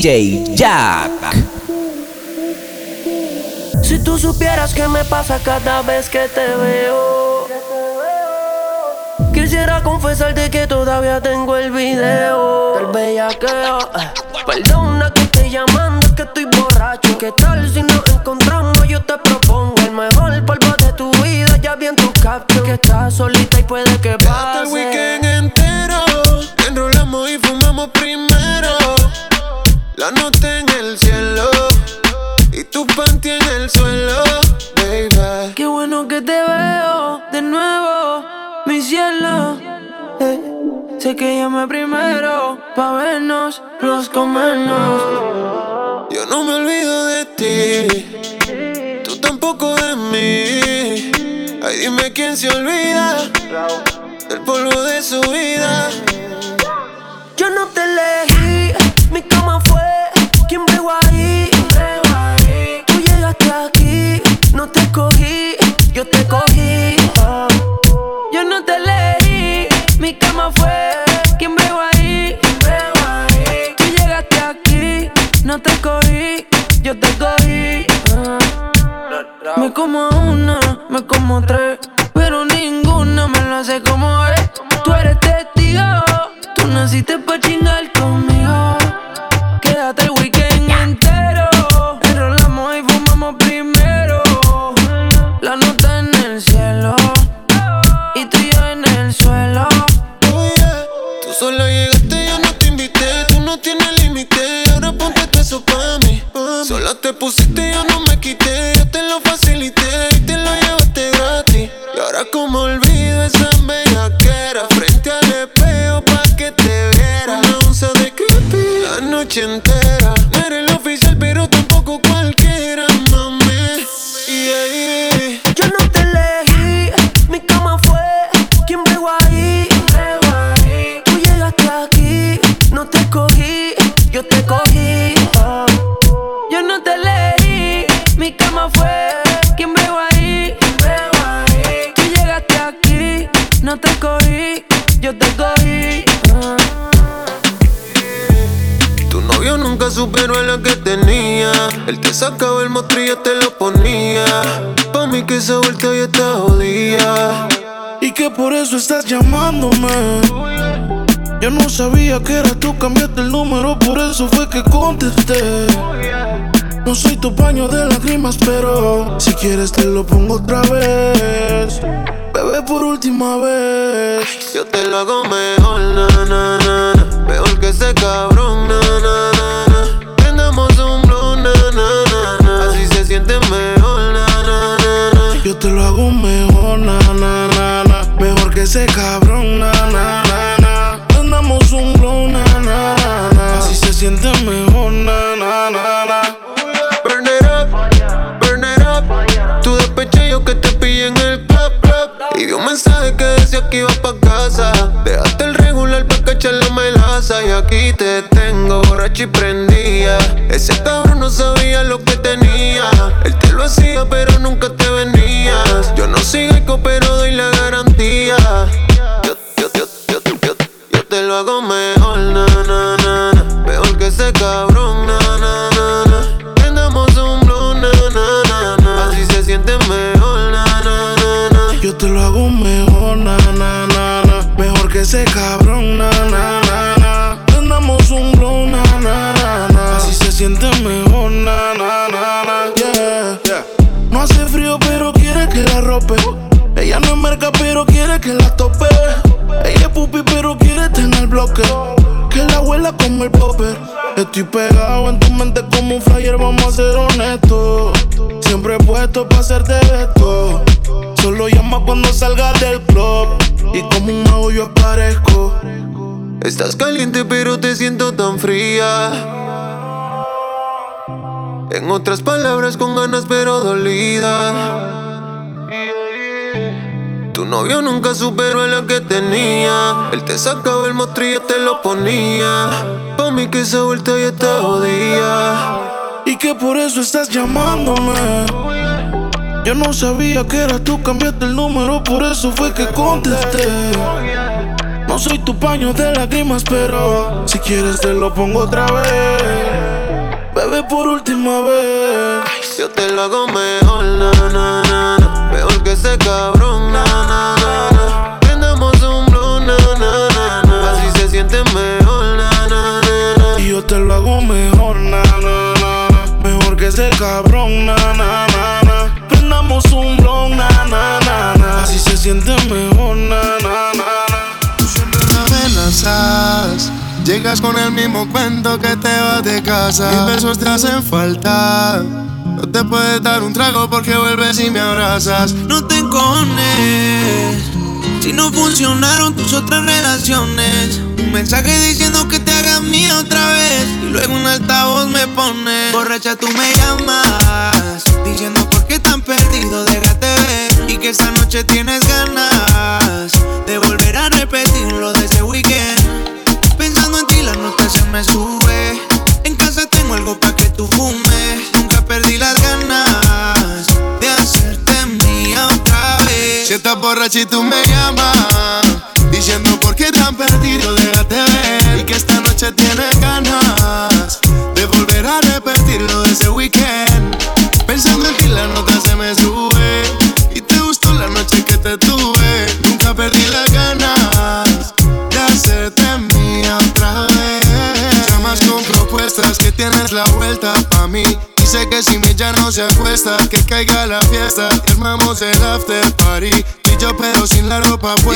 DJ Jack. Si tú supieras qué me pasa cada vez que te veo. Quisiera confesarte que todavía tengo el video del bellaqueo. Perdona que estoy llamando, es que estoy borracho. ¿Qué tal si nos encontramos? Yo te propongo el mejor polvo de tu vida. Ya vi en tu caption que estás solita y puede que pase. el weekend La noche en el cielo y tu panty en el suelo, baby. Qué bueno que te veo de nuevo, mi cielo. Eh, sé que llamé primero pa' vernos, los comernos. Yo no me olvido de ti, tú tampoco de mí. Ay, dime quién se olvida del polvo de su vida. Yo no te elegí, mi cama fue quien bregó ahí. Tú llegaste aquí, no te escogí, yo te cogí. Yo no te elegí, mi cama fue quien bregó ahí. Tú llegaste aquí, no te escogí, yo te cogí. Me como una, me como tres, pero ninguna me lo hace como es. Tú eres testigo, tú naciste pa' chingar conmigo. Te pusiste, yo no me quité. Yo te lo facilité y te lo llevaste gratis. Y ahora, como olvido esa bellaquera. Frente al espejo pa' que te viera. Una onza de creepy la noche entera. Superó a la que tenía. Él te sacaba el mostrillo, te lo ponía. Pa' mí que esa vuelta ya está jodida. Y que por eso estás llamándome. Yo no sabía que era tú, cambiaste el número, por eso fue que contesté. No soy tu paño de lágrimas, pero si quieres te lo pongo otra vez. Bebé, por última vez. Yo te lo hago mejor, na, na, na. Mejor que ese cabrón, na, na, na. Mejor, na, na. Mejor que ese cabrón, na, na. Andamos un blow, na, na. Así se siente mejor, na, na, na, na. Burn it up, burn it up. Tu despeche yo que te pillé en el club. Y vi un mensaje que decía que iba pa' casa. Dejaste el regular pa' melaza. Y aquí te tengo borracho y prendía. Ese cabrón no sabía lo que tenía. Él te lo hacía, pero nunca te venías. Yo no sigo eco, pero doy la garantía. Yo, yo, yo, yo, yo, yo te lo hago mejor, na, na, na. Mejor que ese cabrón, na, na, na, na. Un blow, na, na, na, na. Así se siente mejor, na, na, na, na. Yo te lo hago mejor, na, na, na, na. Mejor que ese cabrón, na, na, na. Mejor, na, na, na, na. Yeah. No hace frío, pero quiere que la rope. Ella no es merca, pero quiere que la tope. Ella es pupi, pero quiere tener bloque. Que la abuela como el popper. Estoy pegado en tu mente como un flyer, vamos a ser honestos. Siempre he puesto para hacerte esto. Solo llama cuando salgas del club. Y como un mago yo aparezco. Estás caliente, pero te siento tan fría. En otras palabras, con ganas, pero dolida. Tu novio nunca superó a la que tenía. Él te sacaba el mostrillo, te lo ponía. Pa' mí que esa vuelta ya está jodida. Y que por eso estás llamándome. Yo no sabía que eras tú, cambiaste el número, por eso fue que contesté. No soy tu paño de lágrimas, pero si quieres te lo pongo otra vez vez por última vez. Yo te lo hago mejor, na, na, na, na. Mejor que ese cabrón, na, na, na, na. Prendamos un blue, na, na, na, na. Así se siente mejor, na, na, na, na. Y yo te lo hago mejor, na, na, na, na. Mejor que ese cabrón, na, na, na, na. Prendamos un blon, na, na, na, na. Así se siente mejor, na. Llegas con el mismo cuento que te vas de casa. Mis besos te hacen falta. No te puedes dar un trago porque vuelves y me abrazas. No te encones. Si no funcionaron tus otras relaciones. Un mensaje diciendo que te hagas mía otra vez. Y luego un altavoz me pone. Borracha, tú me llamas. up, I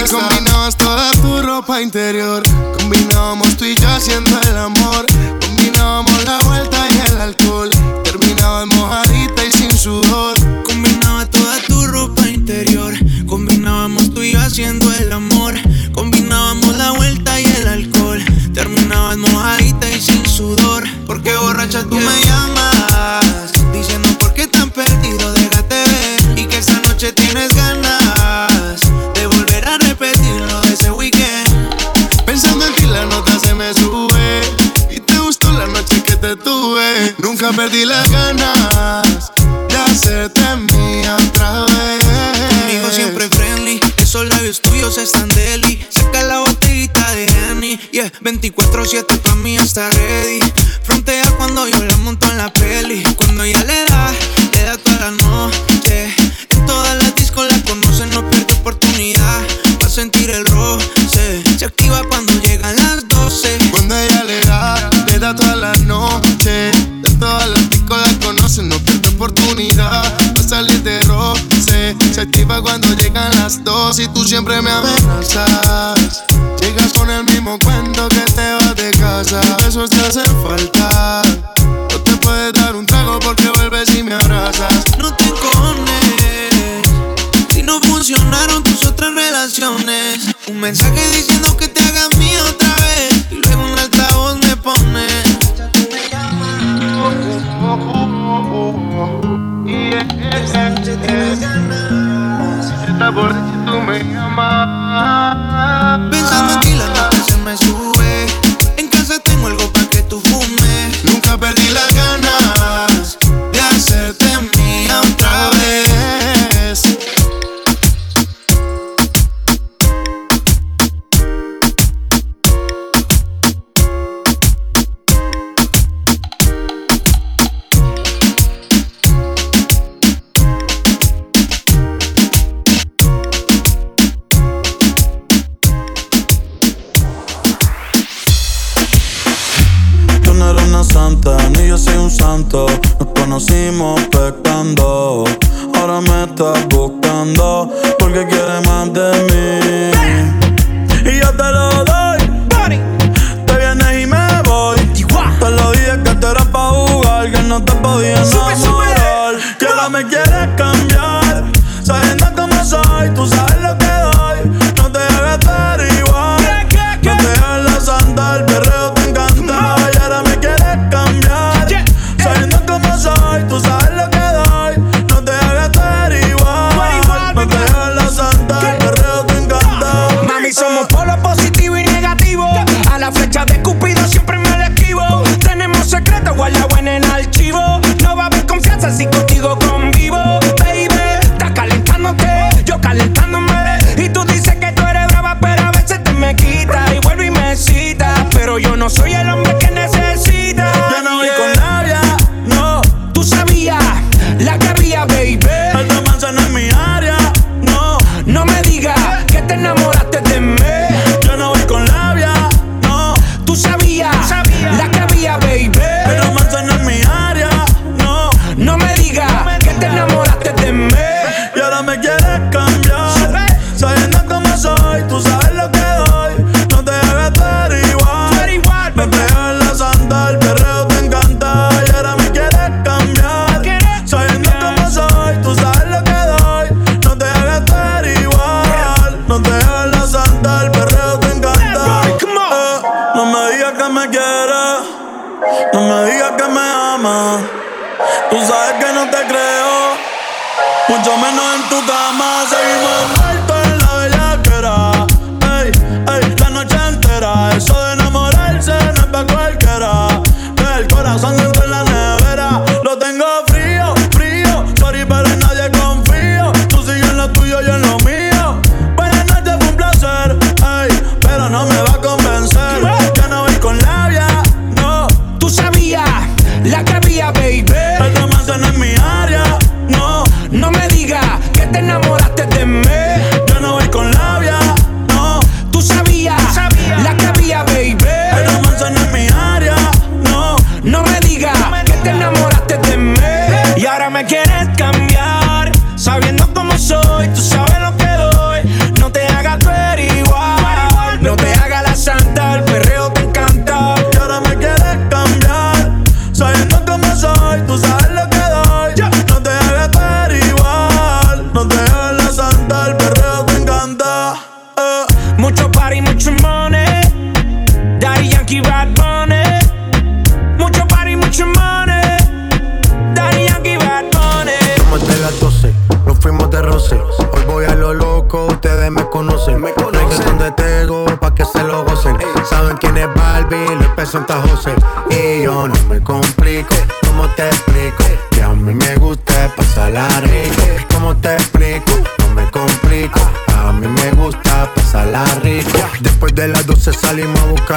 que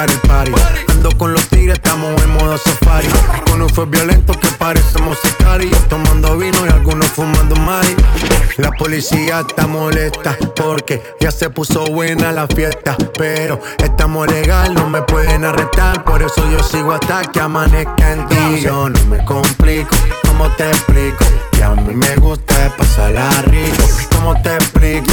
buscar. Ando con los tigres, estamos en modo safari. Un fue violento que parecemos sicarios. Tomando vino y algunos fumando mari. La policía está molesta porque ya se puso buena la fiesta. Pero estamos legal, no me pueden arrestar. Por eso yo sigo hasta que amanezca en ti. Yo no me complico, ¿cómo te explico? Que a mí me gusta pasarla rico. ¿Cómo te explico?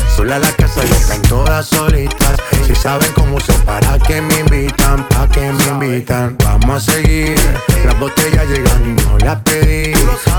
Sola la casa y están todas solitas. Si saben cómo se para que me invitan, pa' que me invitan. Vamos a seguir. Las botellas llegan y no las pedí.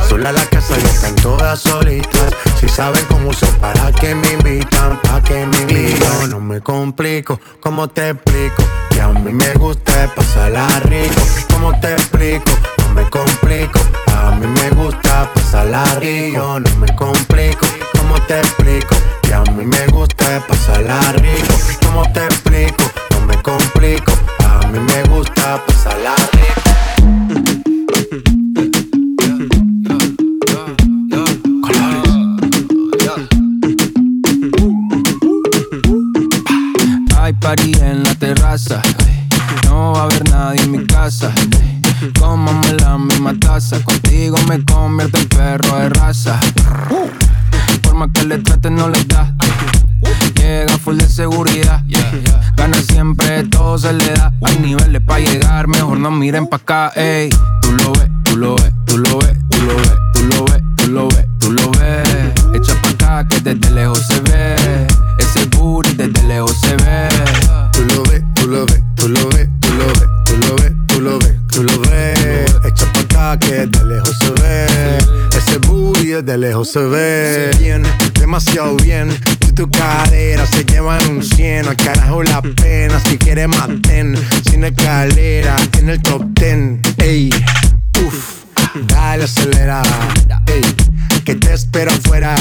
Sola la casa y están todas solitas. Si saben cómo se para que me invitan, pa' que me invitan. No me complico, ¿cómo te explico? Que a mí me gusta pasarla rico. ¿Cómo te explico? No me complico. A mí me gusta pasarla rico. No me complico. ¿Cómo te explico? A mí me gusta pasarla rico. ¿Cómo te explico? No me complico. A mí me gusta pasarla rico. Hay party en la terraza. No va a haber nadie en mi casa. Cómame la misma taza. Contigo me convierto en perro de raza. Por más que le traten, no les da. Llega full de seguridad. Gana siempre, todo se le da. Hay niveles para llegar, mejor no miren pa' acá, ey. Tú lo ves, tú lo ves, tú lo ves, tú lo ves, tú lo ves, tú lo ves, tú lo ves. Echa pa' acá que desde lejos se ve. Ese booty desde lejos se ve. Tú lo ves, tú lo ves, tú lo ves, tú lo ves, tú lo ves, tú lo ves, tú lo ves. Echa pa' acá que de lejos se ve. Ese booty de lejos se ve. Bien, demasiado bien. Y tu cadera se llevan un cien. Al carajo la pena. Si quieres maten. Sin escalera en el top ten. Ey, uff. Dale acelera. Ey, que te espero afuera.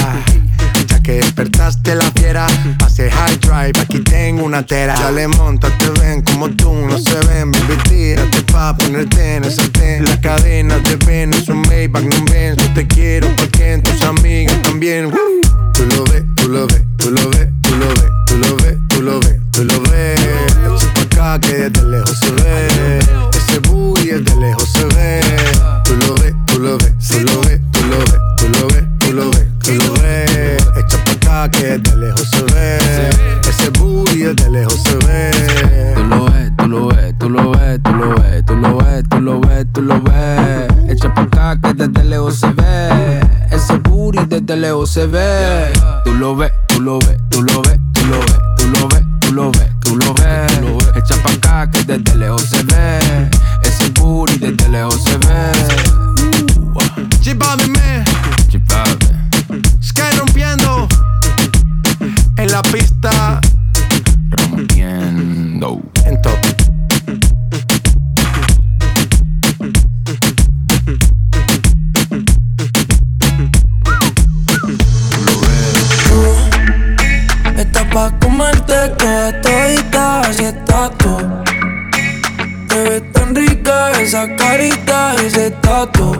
Ya que despertaste la fiera, pase high drive, aquí tengo una tera. Dale, monta, te ven como tú, no se ven, baby, tírate pa' ponerte en el sartén. La cadena de ven, es un Maybach, no ven, yo te quiero porque tus amigas también. Woo. Tú lo ves, tú lo ves, tú lo ves, tú lo ves, tú lo ves, tú lo ves, tú lo ves. Acá que desde lejos se ve. Ese booty desde lejos se ve. Tú lo ves, lo ves, tú lo ves, tú lo ves, tú lo ves, tú lo ves, tú lo ves. acá que de lejos se ve. Ese booty de lejos se ve. Tú lo ves, tú lo ves, tú lo ves, tú lo ves, tú lo ves, tú lo ves, tú lo ves. Echa pa' acá que desde lejos se ve. Ese booty desde lejos se ve. Tú lo ves, tú lo ves, tú lo ves, tú lo ves, tú lo ves, tú lo ves, tú lo ves. Echa pa' acá que desde lejos se ve. Ese booty desde lejos se ve. G-Bobby, man. Sky rompiendo. En la pista. Rompiendo. En top. Estás pa' comerte toda todita, así estás tú. Te ves tan rica esa carita y ese tatu.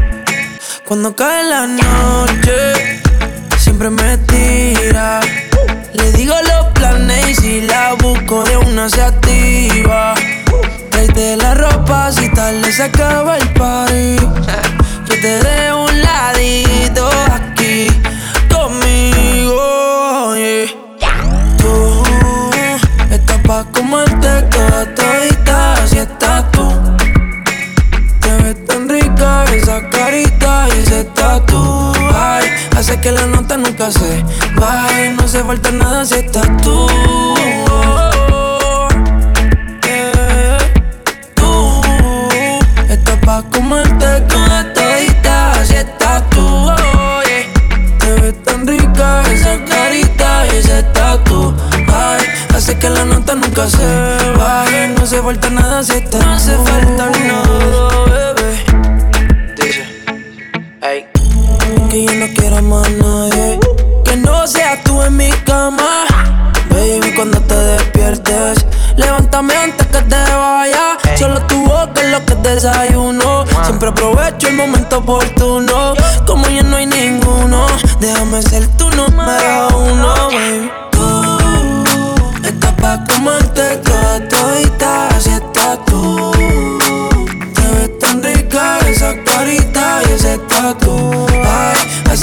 Cuando cae la noche, siempre me tira. Le digo los planes y si la busco de una se activa. Tráete la ropa si tarde se acaba el party. Que la nota nunca se baje, no se falta nada si estás tú. Yeah. Tú estás pa' comerte toda todita, así estás tú. Oh, yeah. Te ves tan rica esa carita y ese tatu. Ay, hace que la nota nunca se baje. No se falta nada si está. No hace falta nada, más nadie. Que no seas tú en mi cama. Baby, cuando te despiertes, levántame antes que te vaya. Solo tu boca es lo que desayuno. Siempre aprovecho el momento oportuno. Como ya no hay ninguno, déjame ser tu número uno, baby. Tú estás pa' comerte toda todita, así estás tú. Te ves tan rica esa carita y ese tatu.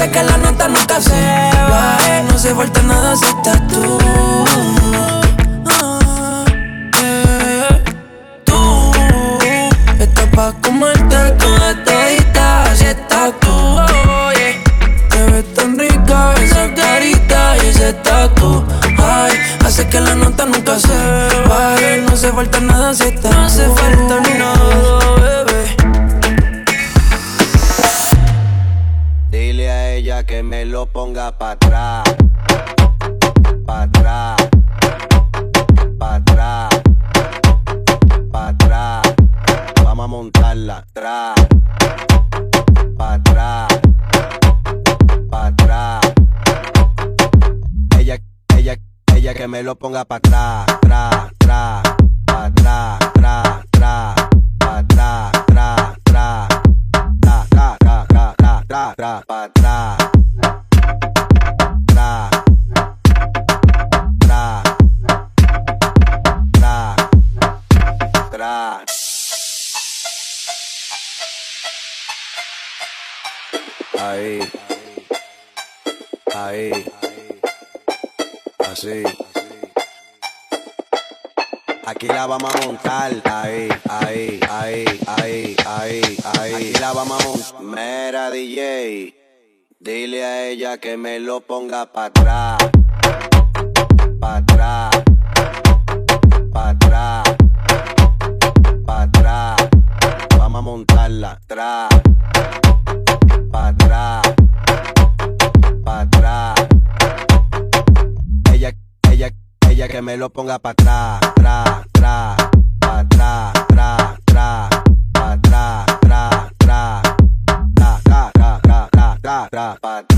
Hace que la nota nunca se baje. No se falta nada si estás tú. Ah, eh. Tú estás pa' comerte toda todita, así estás tú. Te ves tan rica esa carita y ese tatu. Ay, hace que la nota nunca se baje. No se falta nada si estás ella que me lo ponga para atrás. Para atrás. Para atrás. Para atrás. Vamos a montarla. Atrás. Para atrás. Para atrás. Ella, ella, ella que me lo ponga para atrás. Atrás, atrás. Para atrás, atrás, atrás. Para atrás, atrás, atrás. Atrás, atrás, atrás. Atrás, atrás, atrás.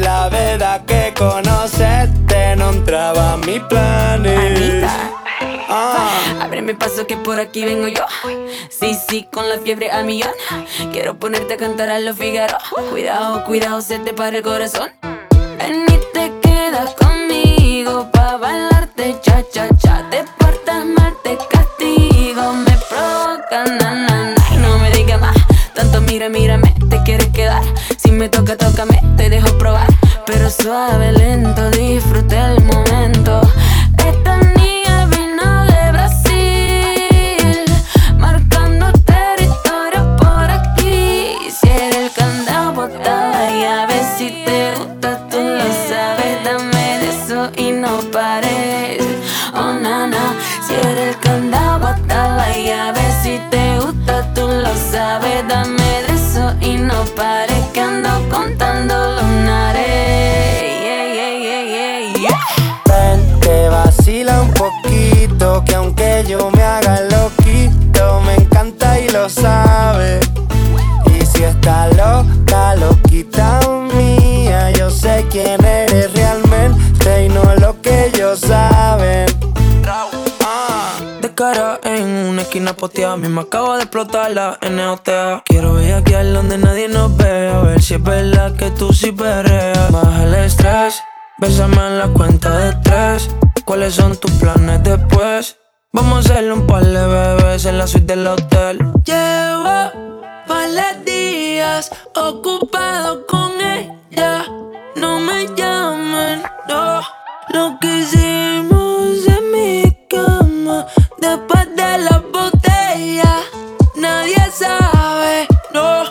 entraba a mi planes. Ah. Ábreme paso que por aquí vengo yo. Sí, sí, con la fiebre al millón. Quiero ponerte a cantar a los Figaro. Cuidado, cuidado, se te para el corazón. Ven y te quedas conmigo pa' bailarte cha cha cha. Te portas mal, te castigo. Me provoca na na na. Y no me digas más. Tanto mira, mírame, te quieres quedar. Si me toca, tócame, te dejo probar. Pero suave, lento, disfruta Está loca, loquita mía, yo sé quién eres realmente y no lo que ellos saben. De cara en una esquina posteada, misma acabo de explotar la NOTA. Quiero bellaquear donde nadie nos ve, a ver si es verdad que tú sí perreas. Baja el estrés, bésame en la cuenta de tres. ¿Cuáles son tus planes después? Vamos a hacerle un par de bebés en la suite del hotel. Llevo varios días ocupado con ella. No me llaman, no. Lo que hicimos en mi cama después de la botella. Nadie sabe, no.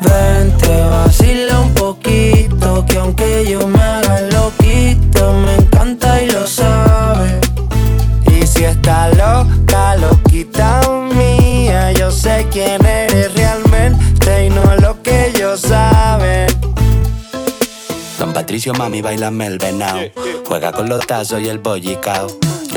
Ven, te vacila un poquito, que aunque yo me haga loquito, me encanta y lo sabes. Y si está Patricio, mami, bailame el venao. Juega con los tazos y el bollicao.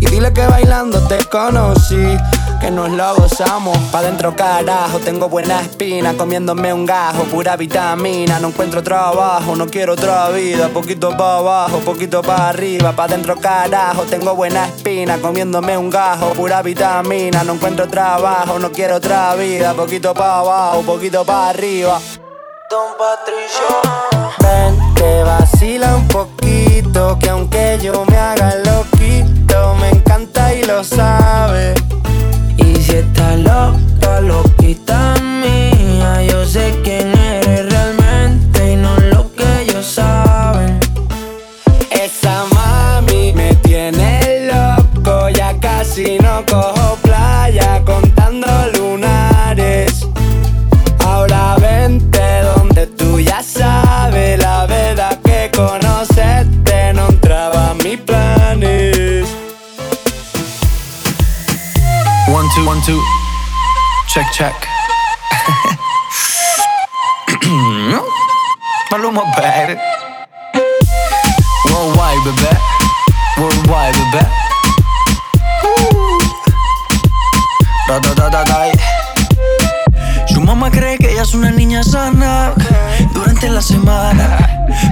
Y dile que bailando te conocí, que nos lo gozamos. Pa' dentro carajo, tengo buena espina, comiéndome un gajo, pura vitamina. No encuentro trabajo, no quiero otra vida. Poquito pa' abajo, poquito pa' arriba. Pa' dentro carajo, tengo buena espina, comiéndome un gajo, pura vitamina. No encuentro trabajo, no quiero otra vida. Poquito pa' abajo, poquito pa' arriba. Don Patricio. Ven, te vacila un poquito, que aunque yo me haga y Y si está loca, loquita mía, yo sé quién two. Check, check. Paloma baby. Worldwide, bebé. Worldwide, bebé. Da, da, da, da, da. Su mamá cree que ella es una niña sana la semana.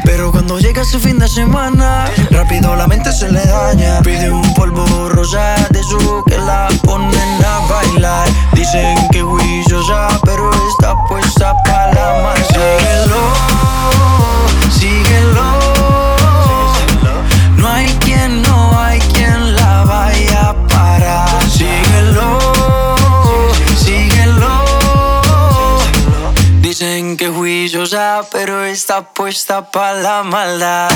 Pero cuando llega ese fin de semana, rápido la mente se le daña. Pide un polvo rosa de su que la ponen a bailar. Dicen que juiciosa, pero está puesta para la masa. Puesta para la maldad.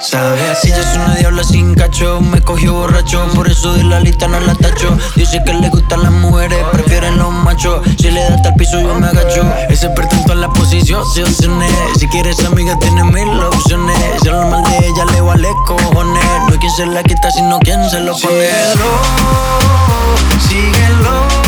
Sabes, ella es una diabla sin cacho Me cogió borracho, por eso de la lista no la tacho. Dice que le gustan las mujeres, prefieren los machos. Si le da hasta el piso yo me agacho. Ese experto en todas las posiciones. Si quieres amiga tiene mil opciones. Si lo mal de ella le vale cojones. No hay quien se la quita sino quien se lo pone. Síguelo, síguelo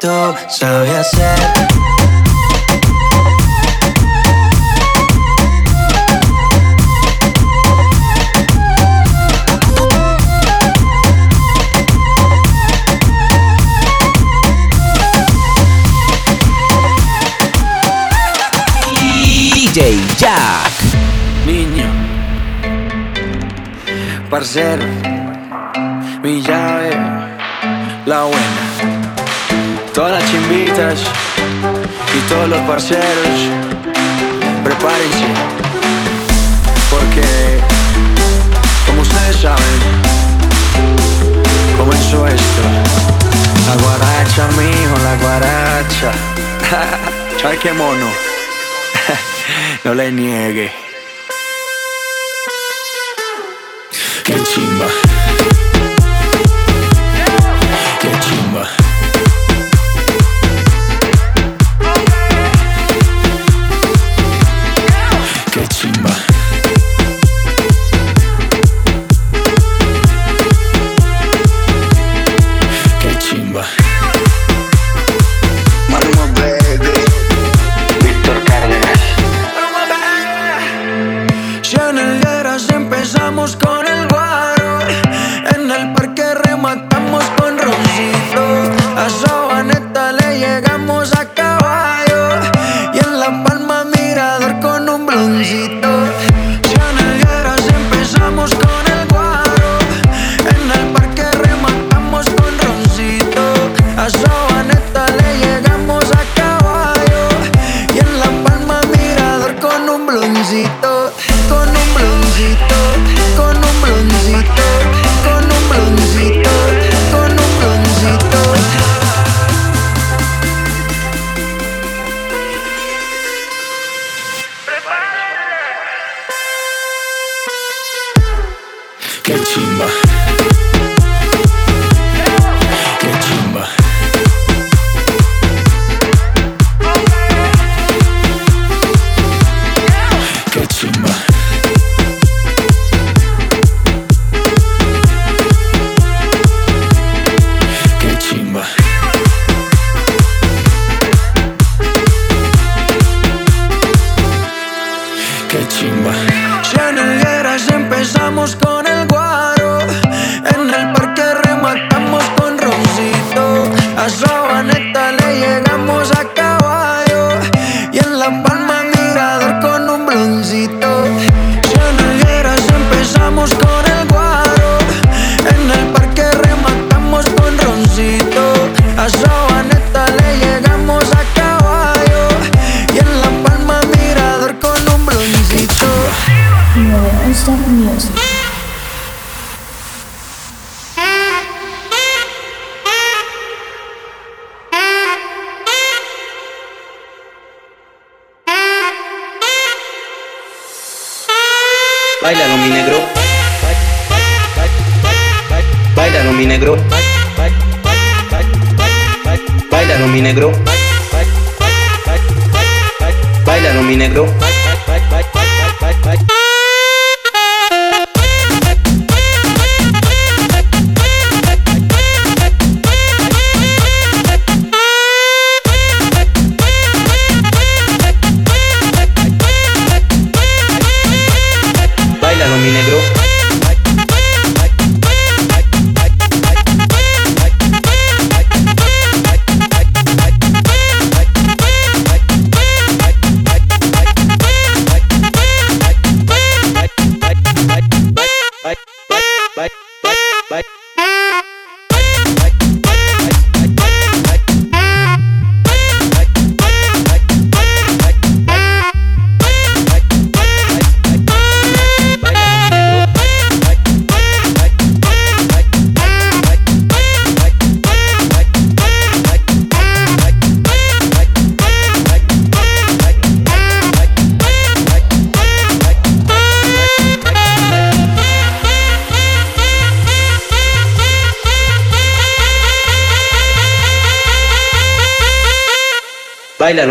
Tú sabes hacer. DJ Jack. Niño, parcero, todas las chimbitas y todos los parceros, prepárense, porque como ustedes saben, comenzó esto. La guaracha, mijo, la guaracha. ¿Sabes qué mono? no le niegue. Qué chimba.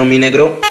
Mi negro.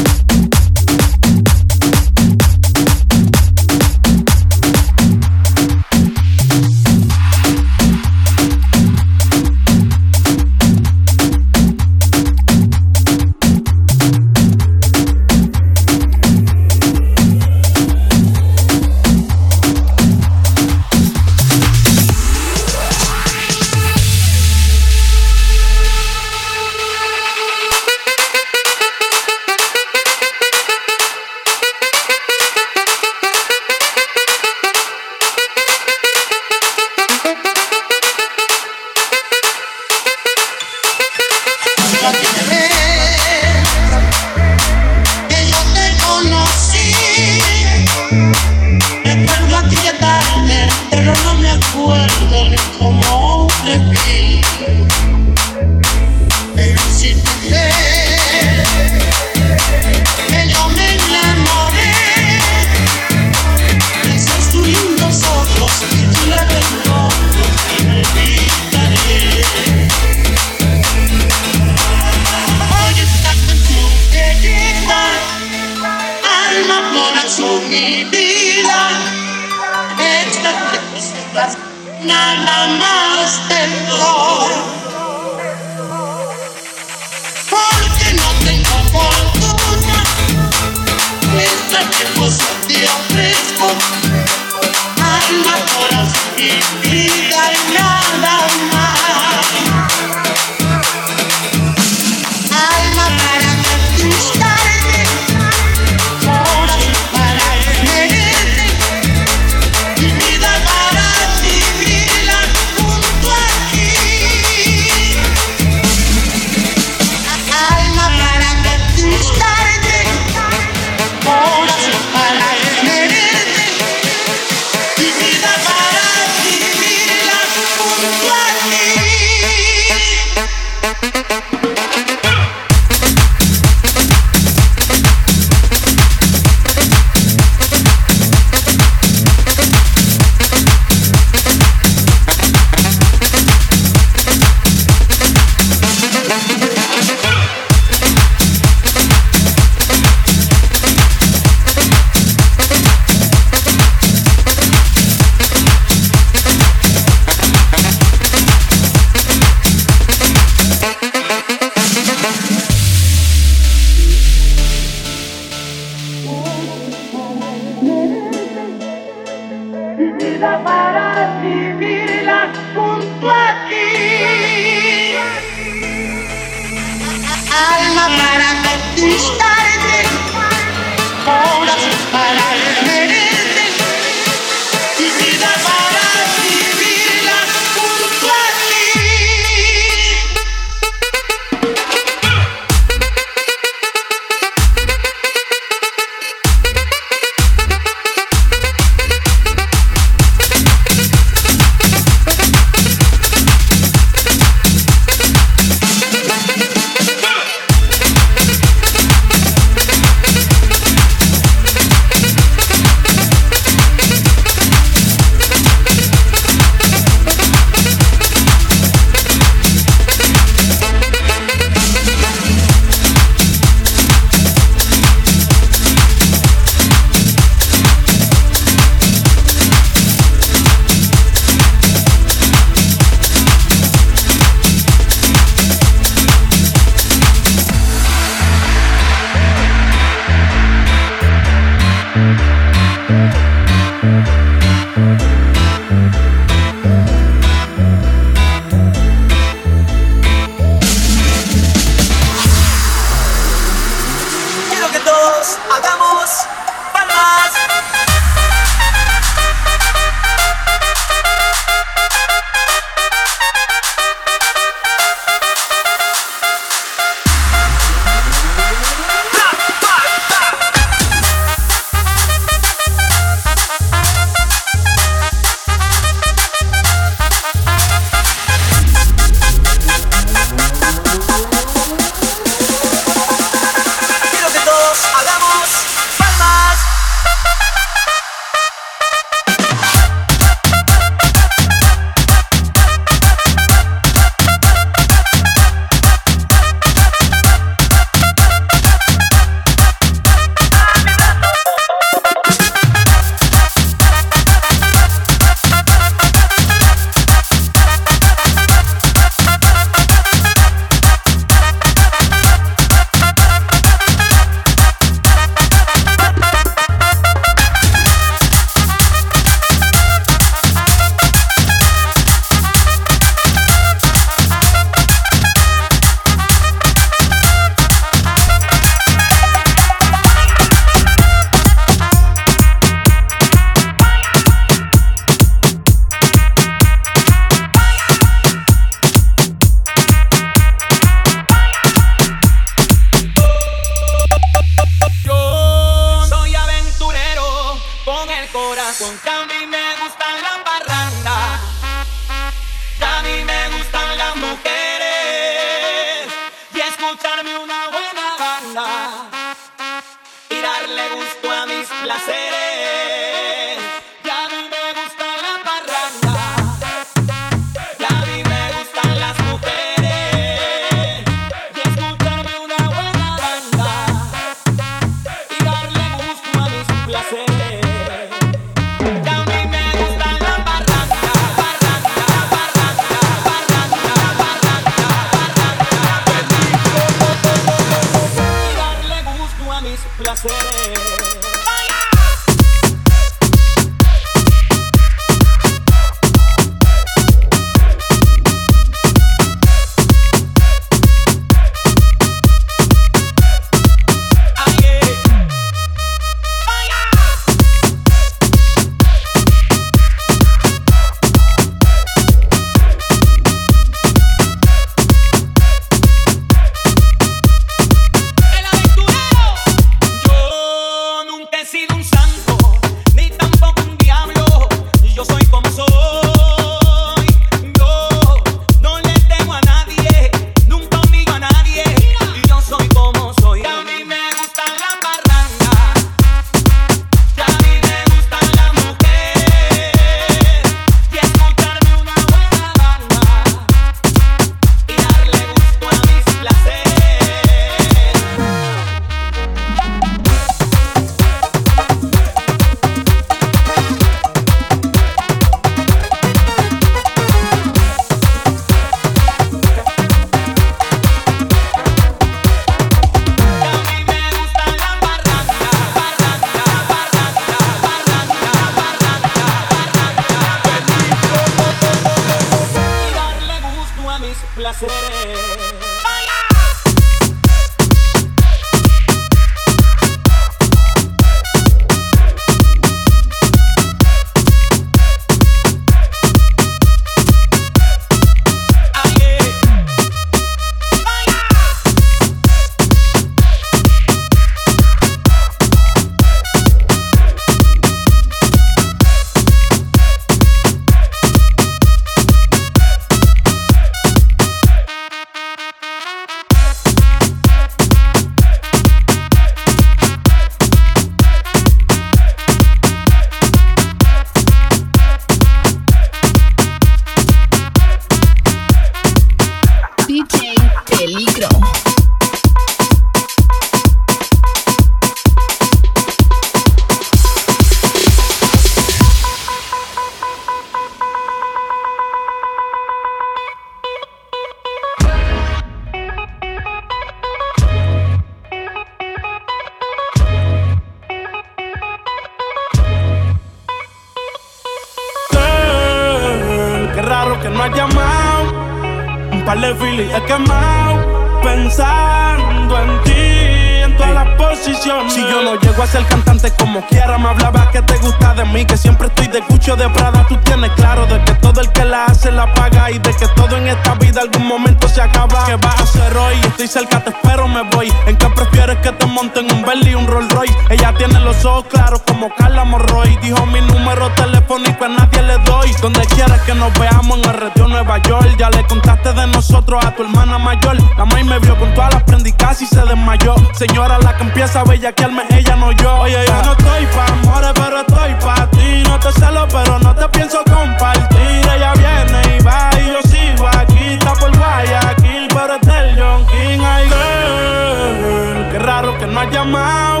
Ya le contaste de nosotros a tu hermana mayor. La maíz me vio con todas las prendicas y se desmayó. Señora, la que empieza a bellaquearme, ella no yo. Oye, yo no estoy pa' amores, pero estoy pa' ti. No te celo, pero no te pienso compartir. Ella viene y va y yo sigo aquí. Está por Guayaquil, pero es del John King. Ay, girl, qué raro que no has llamado.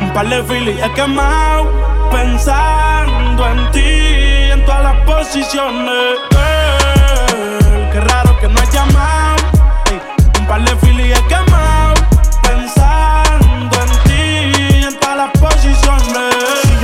Un par de filis he quemado. Pensando en ti, en todas las posiciones. Girl, un par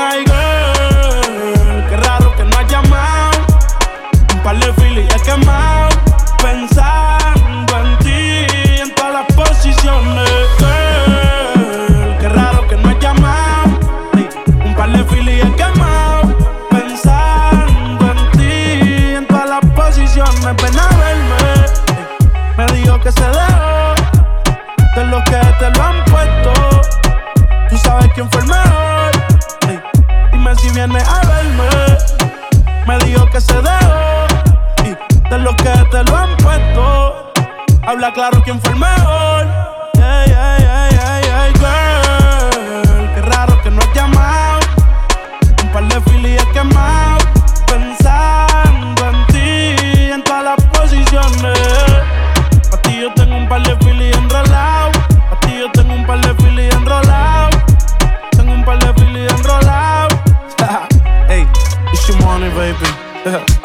Ay, girl, qué raro que no has llamado. Un par de filis he quemado. Habla claro quién fue el mejor. Yeah, yeah, yeah, yeah, yeah, girl. Qué raro que no has llamado. Un par de filis he quemado. Pensando en ti, en todas las posiciones. Pa' ti yo tengo un par de filis enrolado. Pa' ti yo tengo un par de filis enrolado. Tengo un par de filis enrolado. hey, it's your money, baby.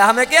Déjame quieto.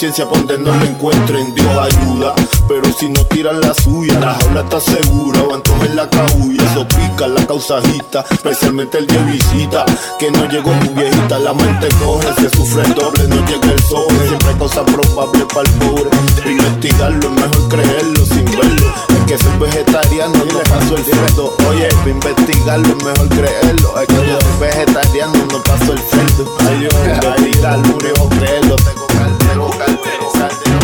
conciencia por donde no me encuentren, Dios ayuda. Pero si no tiran la suya, la jaula está segura, o entonces la cabulla. Eso pica la causajita, especialmente el de visita. Que no llegó tu viejita, la mente corre, se sufre el doble, no llega el sol. Siempre hay cosas probables para el pobre. Investigarlo es mejor creerlo sin verlo. Es que soy vegetariano, no paso el cerdo. Oye, para investigarlo es mejor creerlo. Es que yo soy vegetariano, no paso el cerdo. Ay, Dios, investigarlo, creo, creerlo, tengo calderón cosas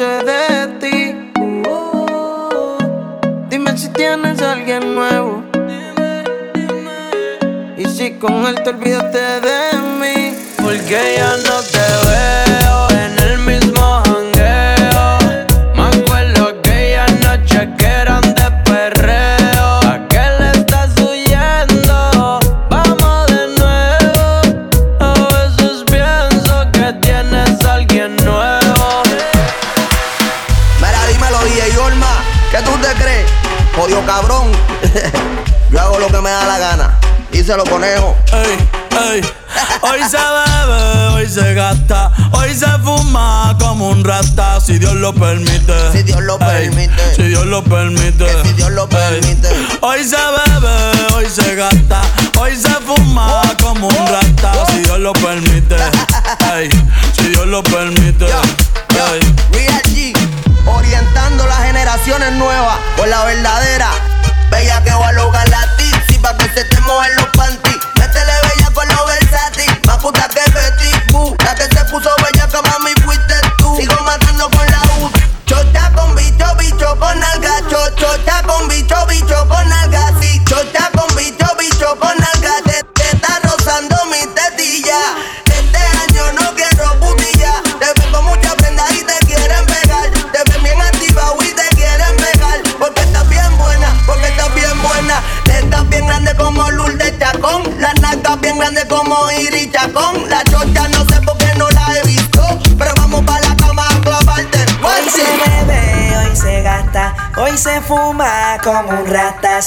Se ve.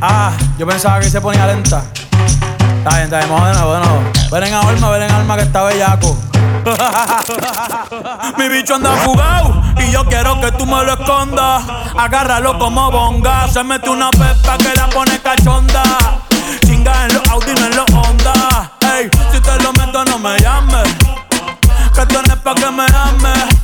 Ah, yo pensaba que se ponía lenta. Está bien, está bien, vamos de nuevo, de nuevo. Ven en alma, ven en alma que está bellaco. Mi bicho anda fugado y yo quiero que tú me lo escondas. Agárralo como bonga. Se mete una pepa que la pone cachonda. Chinga en los Audi, no en los Honda. Ey, si te lo meto, no me llames. Que tú no pa' que me ames.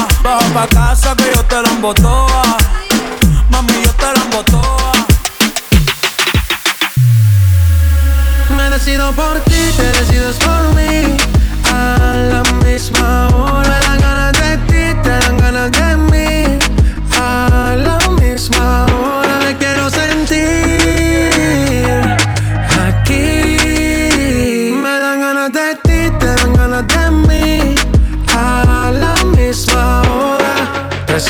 Baja pa' casa que yo te la embotoa. Mami, yo te la embotoa. Me decido por ti, te decides por mí. A la misma hora. Me dan ganas de ti, te dan ganas de mí.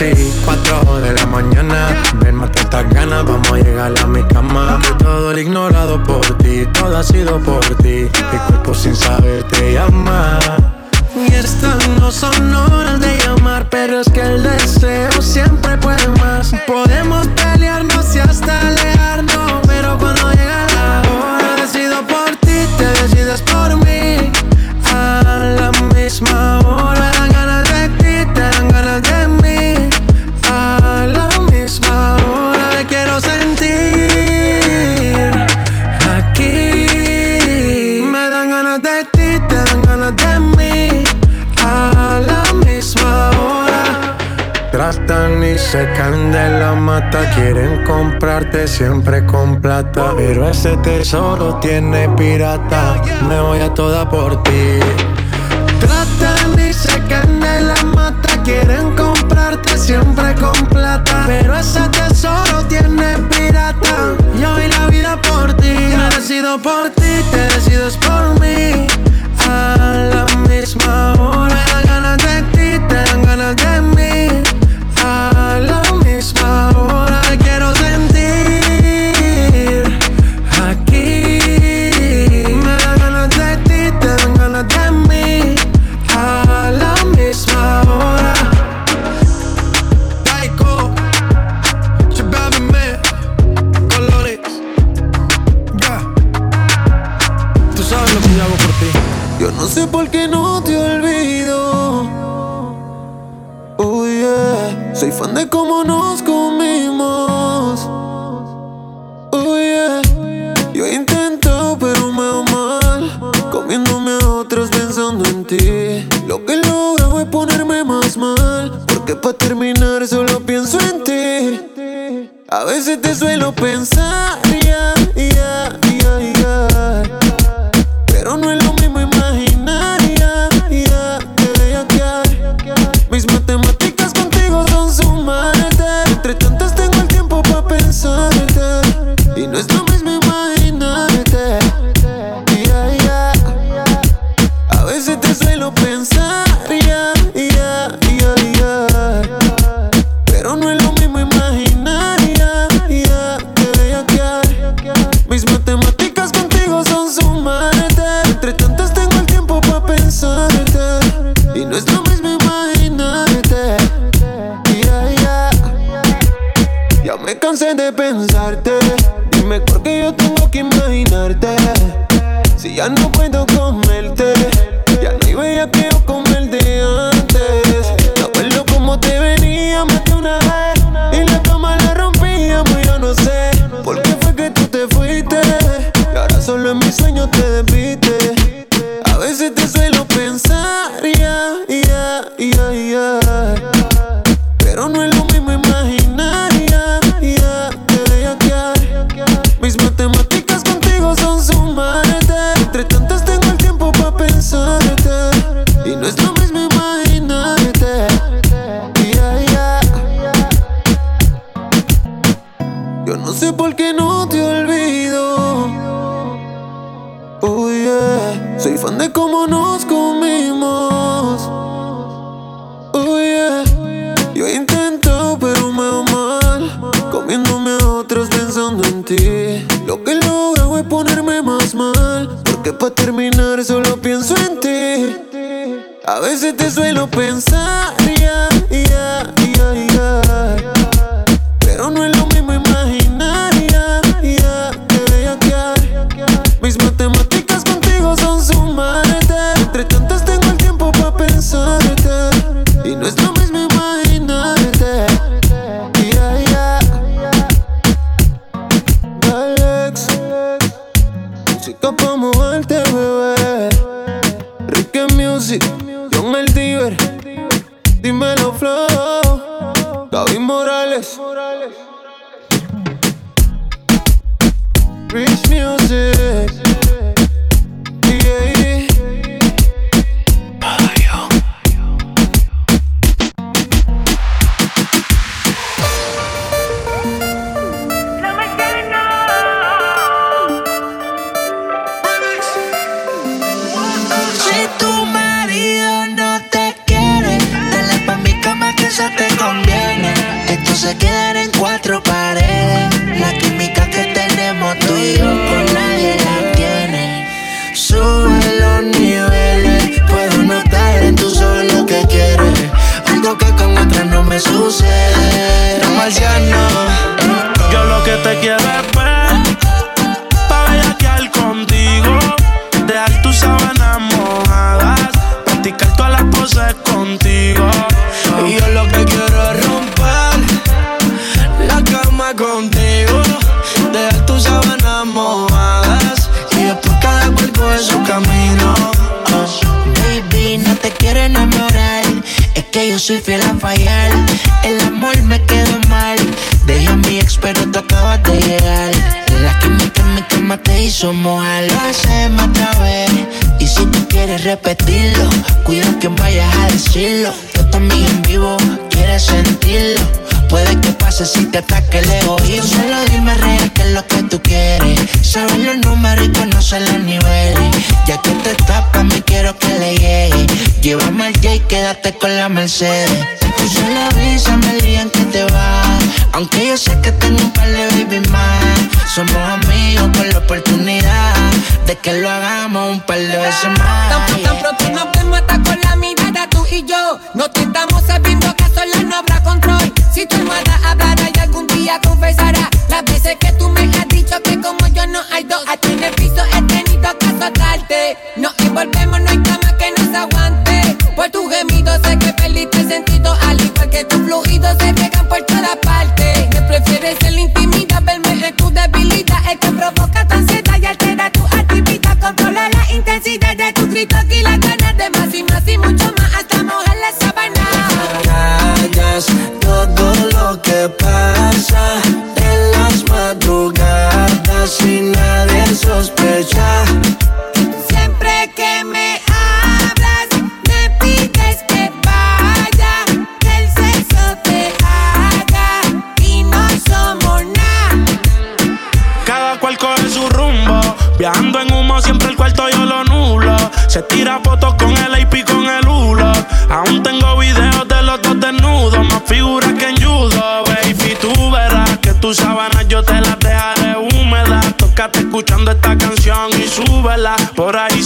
Sí, 4 de la mañana. Ven, mata estas ganas, vamos a llegar a mi cama. Que todo el ignorado por ti, todo ha sido por ti. Mi cuerpo sin saber te llama. Y estas no son horas de llamar, pero es que el deseo siempre puede más. Podemos pelearnos y hasta leer se caen de la mata, quieren comprarte siempre con plata. Pero ese tesoro tiene pirata, me voy a toda por ti. Tratan y se caen de la mata, quieren comprarte siempre con plata. Pero ese tesoro tiene pirata, yo vi la vida por ti. Me decido por ti, te decides por mí, a la misma. tóxica pa'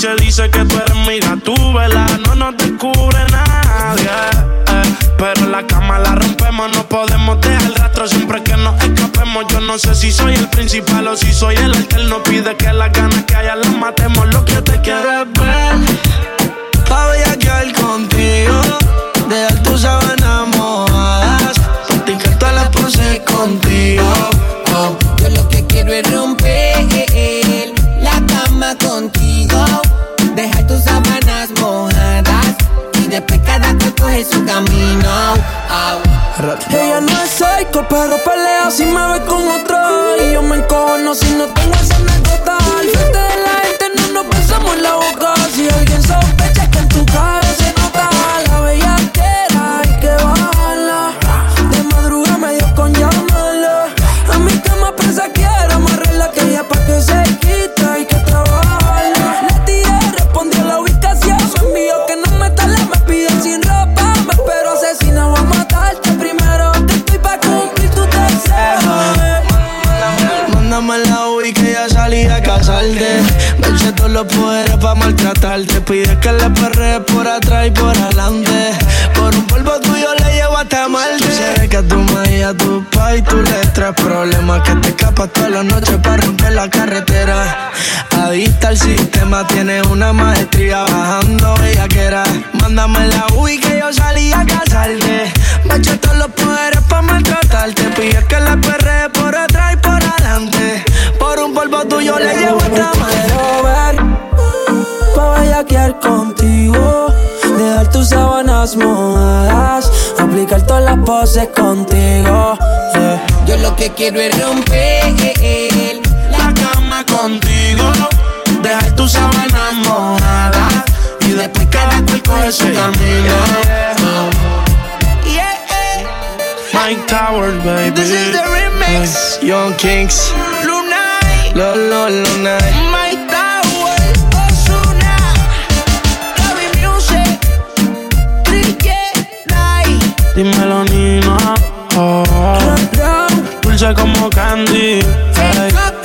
Se dice que tú eres mi gatúbela. No nos descubre nadie. eh. Pero la cama la rompemos, no podemos dejar rastro siempre que nos escapemos. Yo no sé si soy el principal o si soy el alterno. Pide que las ganas que haya las matemos. Lo que te quiero es ver. Pa' bellaquear contigo, dejar tus sábanas mojadas, practicar todas las poses contigo. Oh, yo lo que quiero es romper su camino. Oh. Ella no es psycho, pero pelea si me ve con otro. Y yo me encojono si no tengo esa anécdota. Al frente de la gente no nos besamos en la boca. Si alguien sospecha Me eché todos los poderes pa' maltratarte. Pide que le perre por atrás y por adelante. Por un polvo tuyo le llevo hasta Marte. Tú sabes que a tu madre y a tu pa' tú le traes problemas. Que te escapas todas las noches para romper la carretera. Adicta al sistema, tienes una maestría bajando bellaquera. Mándame la UI que yo salí a casarte. Me eché todos los poderes pa' maltratarte. Pide que le perre por atrás y por adelante. Por un polvo tuyo le llevo hasta Quiero ver Pa' bellaquear contigo Dejar tus sábanas mojadas Aplicar todas las poses contigo yeah. Yo lo que quiero es romper La cama contigo Dejar tus sábanas mojadas Y después cada cual coge su camino Yeah, Mike Towers, baby. This is the remix. Young Kings. Lunay Lo, lo, Lunay. My Tower, Ozuna, Gaby Music, Night, Dímelo, Nina. Oh, dulce como candy. Hey.